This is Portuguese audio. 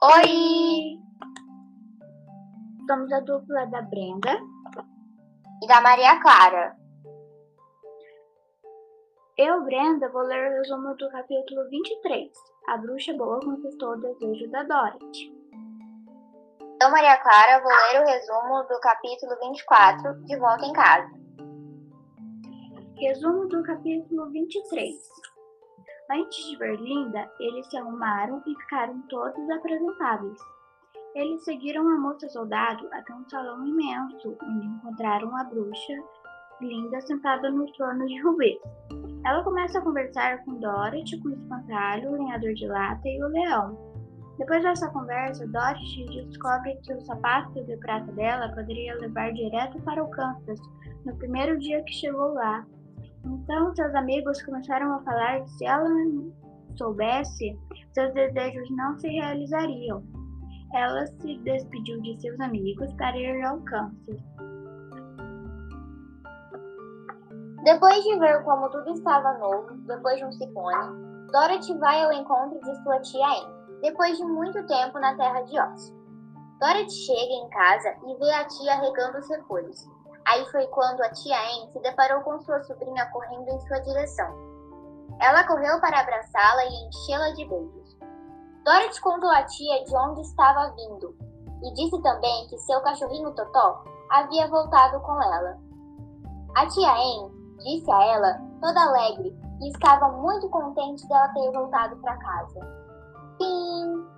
Oi! Somos a dupla da Brenda E da Maria Clara. Eu, Brenda, vou ler o resumo do capítulo 23. A bruxa boa conquistou o desejo da Dorothy. Eu, Maria Clara, vou ler o resumo do capítulo 24, De Volta em Casa. Resumo do capítulo 23. Antes de ver Linda, eles se arrumaram e ficaram todos apresentáveis. Eles seguiram a moça soldado até um salão imenso, onde encontraram a bruxa Linda sentada no trono de rubês. Ela começa a conversar com Dorothy, com o espantalho, o lenhador de lata e o leão. Depois dessa conversa, Dorothy descobre que o sapato de prata dela poderia levar direto para o Kansas no primeiro dia que chegou lá. Então, seus amigos começaram a falar que se ela soubesse, seus desejos não se realizariam. Ela se despediu de seus amigos para ir ao Kansas. Depois de ver como tudo estava novo, depois de um ciclone, Dorothy vai ao encontro de sua tia Anne, depois de muito tempo na Terra de Oz. Dorothy chega em casa e vê a tia regando os repolhos. Aí foi quando a tia Anne se deparou com sua sobrinha correndo em sua direção. Ela correu para abraçá-la e enchê-la de beijos. Dorothy contou à tia de onde estava vindo e disse também que seu cachorrinho Totó havia voltado com ela. A tia Anne disse a ela, toda alegre, e estava muito contente dela ter voltado para casa. Fim!